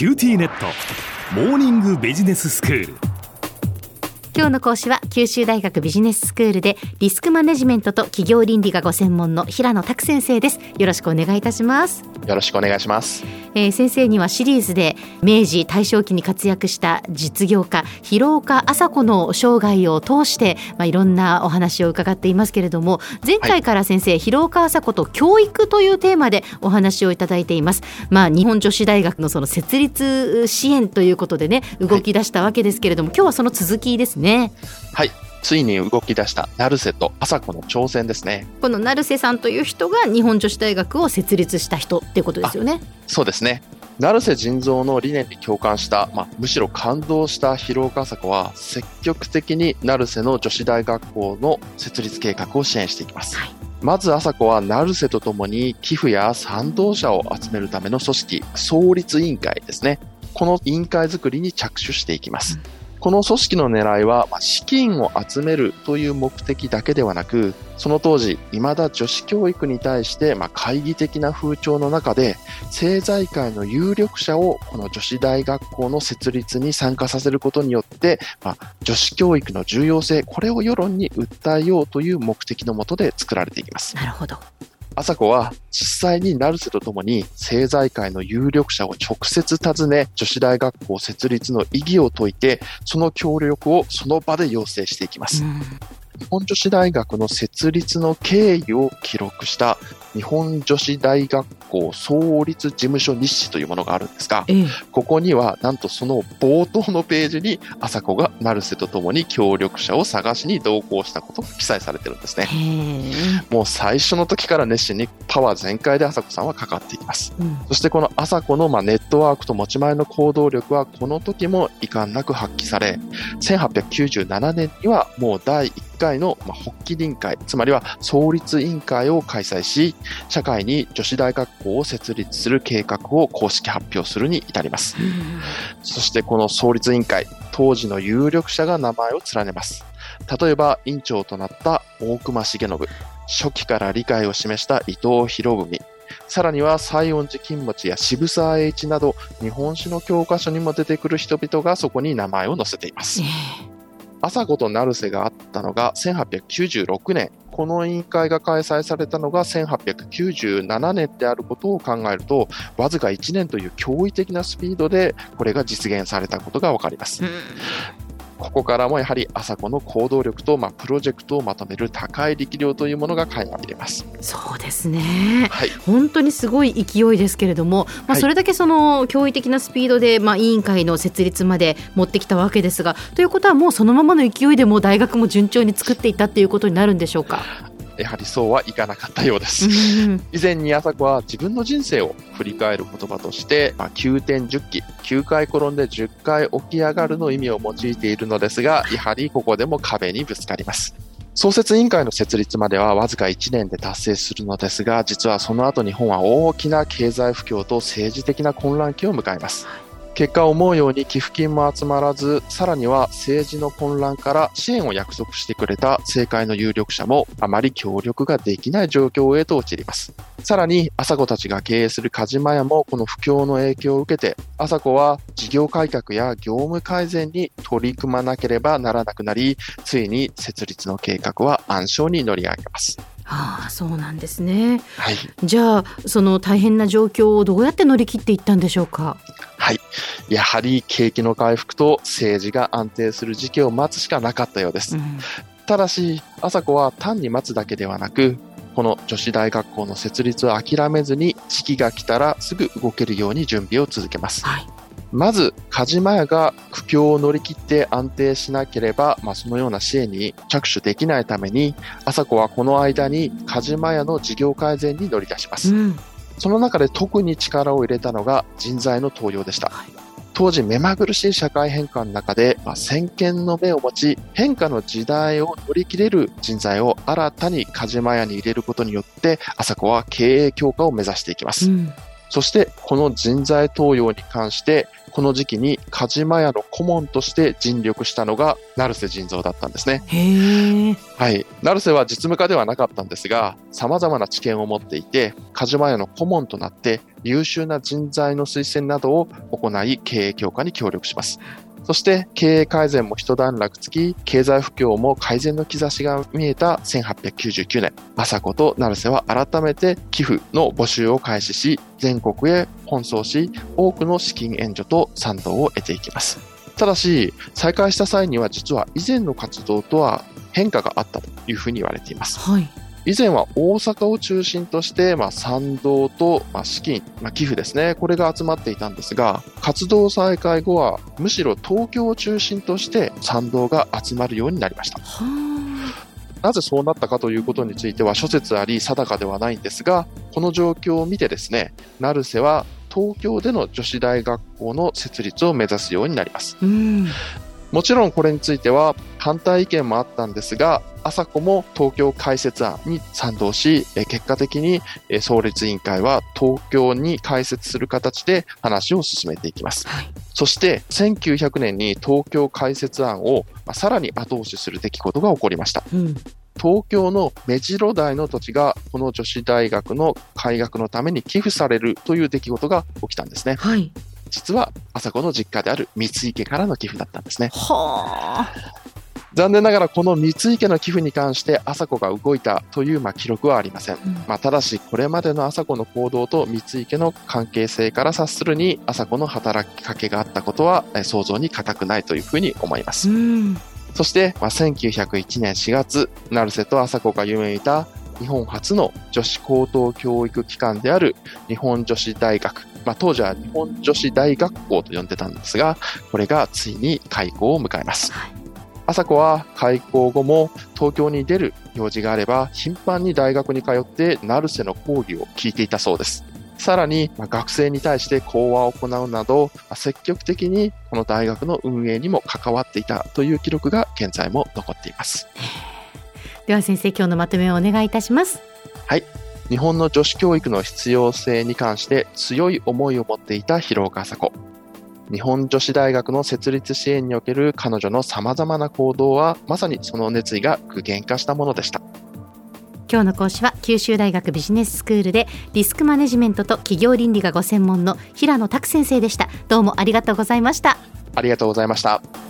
QTnet。モーニングビジネススクール。今日の講師は九州大学ビジネススクールでリスクマネジメントと企業倫理がご専門の平野拓先生です。よろしくお願いいたします。よろしくお願いしますえー、先生にはシリーズで明治大正期に活躍した実業家広岡浅子の生涯を通して、まあ、いろんなお話を伺っていますけれども前回から先生、はい、広岡浅子と教育というテーマでお話をいただいています、まあ、日本女子大学のその設立支援ということでね動き出したわけですけれども、はい、今日はその続きですね。はいついに動き出した成瀬と朝子の挑戦ですね。この成瀬さんという人が日本女子大学を設立した人っていうことですよね。そうですね。成瀬仁蔵の理念に共感した、まあ、むしろ感動した広岡朝子は積極的に成瀬の女子大学校の設立計画を支援していきます、はい、まず朝子は成瀬とともに寄付や賛同者を集めるための組織創立委員会ですね。この委員会づくりに着手していきます、うんこの組織の狙いは、ま資金を集めるという目的だけではなく、その当時、未だ女子教育に対して、ま懐疑的な風潮の中で、政財界の有力者をこの女子大学校の設立に参加させることによって、ま女子教育の重要性、これを世論に訴えようという目的のもとで作られていきます。なるほど。朝子は実際に成瀬とともに政財界の有力者を直接訪ね、女子大学校設立の意義を説いて、その協力をその場で要請していきます。日本女子大学の設立の経緯を記録した日本女子大学校創立事務所日誌というものがあるんですが、ええ、ここにはなんとその冒頭のページに朝子が成瀬とともに協力者を探しに同行したことが記載されてるんですね。もう最初の時から熱心にパワー全開で朝子さんはかかっています。うん、そしてこの朝子のまあネットワークと持ち前の行動力はこの時も遺憾なく発揮され、1897年にはもう第1回の発起臨会、つまりは創立委員会を開催し、社会に女子大学校を設立する計画を公式発表するに至ります。そしてこの創立委員会、当時の有力者が名前を連ねます。例えば、委員長となった大隈重信、初期から理解を示した伊藤博文、さらには西園寺金持や渋沢栄一など日本史の教科書にも出てくる人々がそこに名前を載せています。朝子と成瀬があったのが1896年、この委員会が開催されたのが1897年であることを考えると、わずか1年という驚異的なスピードでこれが実現されたことがわかります。ここからもやはり朝子の行動力と、まあ、プロジェクトをまとめる高い力量というものが垣間見れます。そうですね、はい、本当にすごい勢いですけれども、まあ、それだけその驚異的なスピードで、まあ、委員会の設立まで持ってきたわけですがということはもうそのままの勢いでも大学も順調に作っていったということになるんでしょうか？やはりそうはいかなかったようです。以前に朝子は自分の人生を振り返る言葉として、まあ、9点10期、9回転んで10回起き上がるの意味を用いているのですが、やはりここでも壁にぶつかります。創設委員会の設立まではわずか1年で達成するのですが、実はその後日本は大きな経済不況と政治的な混乱期を迎えます。結果思うように寄付金も集まらず、さらには政治の混乱から支援を約束してくれた政界の有力者もあまり協力ができない状況へと陥ります。さらに、朝子たちが経営する鹿島屋もこの不況の影響を受けて、朝子は事業改革や業務改善に取り組まなければならなくなり、ついに設立の計画は暗礁に乗り上げます。はあ、そうなんですね。はい。じゃあ、その大変な状況をどうやって乗り切っていったんでしょうか？はい。やはり景気の回復と政治が安定する時期を待つしかなかったようです。うん、ただし、朝子は単に待つだけではなく、この女子大学校の設立を諦めずに、時期が来たらすぐ動けるように準備を続けます。はいまず、鹿島屋が苦境を乗り切って安定しなければ、まあ、そのような支援に着手できないために、朝子はこの間に鹿島屋の事業改善に乗り出します。うん、その中で特に力を入れたのが人材の登用でした。はい当時目まぐるしい社会変化の中で、まあ、先見の目を持ち、変化の時代を乗り切れる人材を新たに鹿島屋に入れることによって、朝子は経営強化を目指していきます。うんそしてこの人材登用に関してこの時期に梶間屋の顧問として尽力したのが成瀬仁蔵だったんですね。はい。成瀬は実務家ではなかったんですが、様々な知見を持っていて、梶間屋の顧問となって優秀な人材の推薦などを行い経営強化に協力します。そして経営改善も一段落つき、経済不況も改善の兆しが見えた1899年、朝子と成瀬は改めて寄付の募集を開始し、全国へ奔走し、多くの資金援助と賛同を得ていきます。ただし、再開した際には実は以前の活動とは変化があったというふうに言われています。はい。以前は大阪を中心として、まあ、賛同と、まあ、資金、まあ、寄付ですね、これが集まっていたんですが、活動再開後は、むしろ東京を中心として賛同が集まるようになりました。はなぜそうなったかということについては諸説あり定かではないんですが、この状況を見てですね、成瀬は東京での女子大学校の設立を目指すようになります。もちろんこれについては反対意見もあったんですが、朝子も東京開設案に賛同し、え結果的にえ創立委員会は東京に開設する形で話を進めていきます。はい。そして1900年に東京開設案をまあさらに後押しする出来事が起こりました。うん。東京の目白台の土地がこの女子大学の開学のために寄付されるという出来事が起きたんですね。はい。実は朝子の実家である三井家からの寄付だったんですね。はあ。残念ながらこの三井家の寄付に関して朝子が動いたというまあ記録はありません。うんまあ、ただしこれまでの朝子の行動と三井家の関係性から察するに朝子の働きかけがあったことはえ想像に難くないというふうに思います。うん。そして、まあ、1901年4月、成瀬と朝子が夢見た日本初の女子高等教育機関である日本女子大学。まあ、当時は日本女子大学校と呼んでたんですが、これがついに開校を迎えます。はい朝子は開校後も東京に出る用事があれば頻繁に大学に通って成瀬の講義を聞いていたそうです。さらに、まあ学生に対して講話を行うなど、まあ積極的にこの大学の運営にも関わっていたという記録が現在も残っています。では先生今日のまとめをお願いいたします。日本の女子教育の必要性に関して強い思いを持っていた広岡麻子。日本女子大学の設立支援における彼女の様々な行動はまさにその熱意が具現化したものでした。今日の講師は九州大学ビジネススクールでリスクマネジメントと企業倫理がご専門の平野拓先生でした。どうもありがとうございました。ありがとうございました。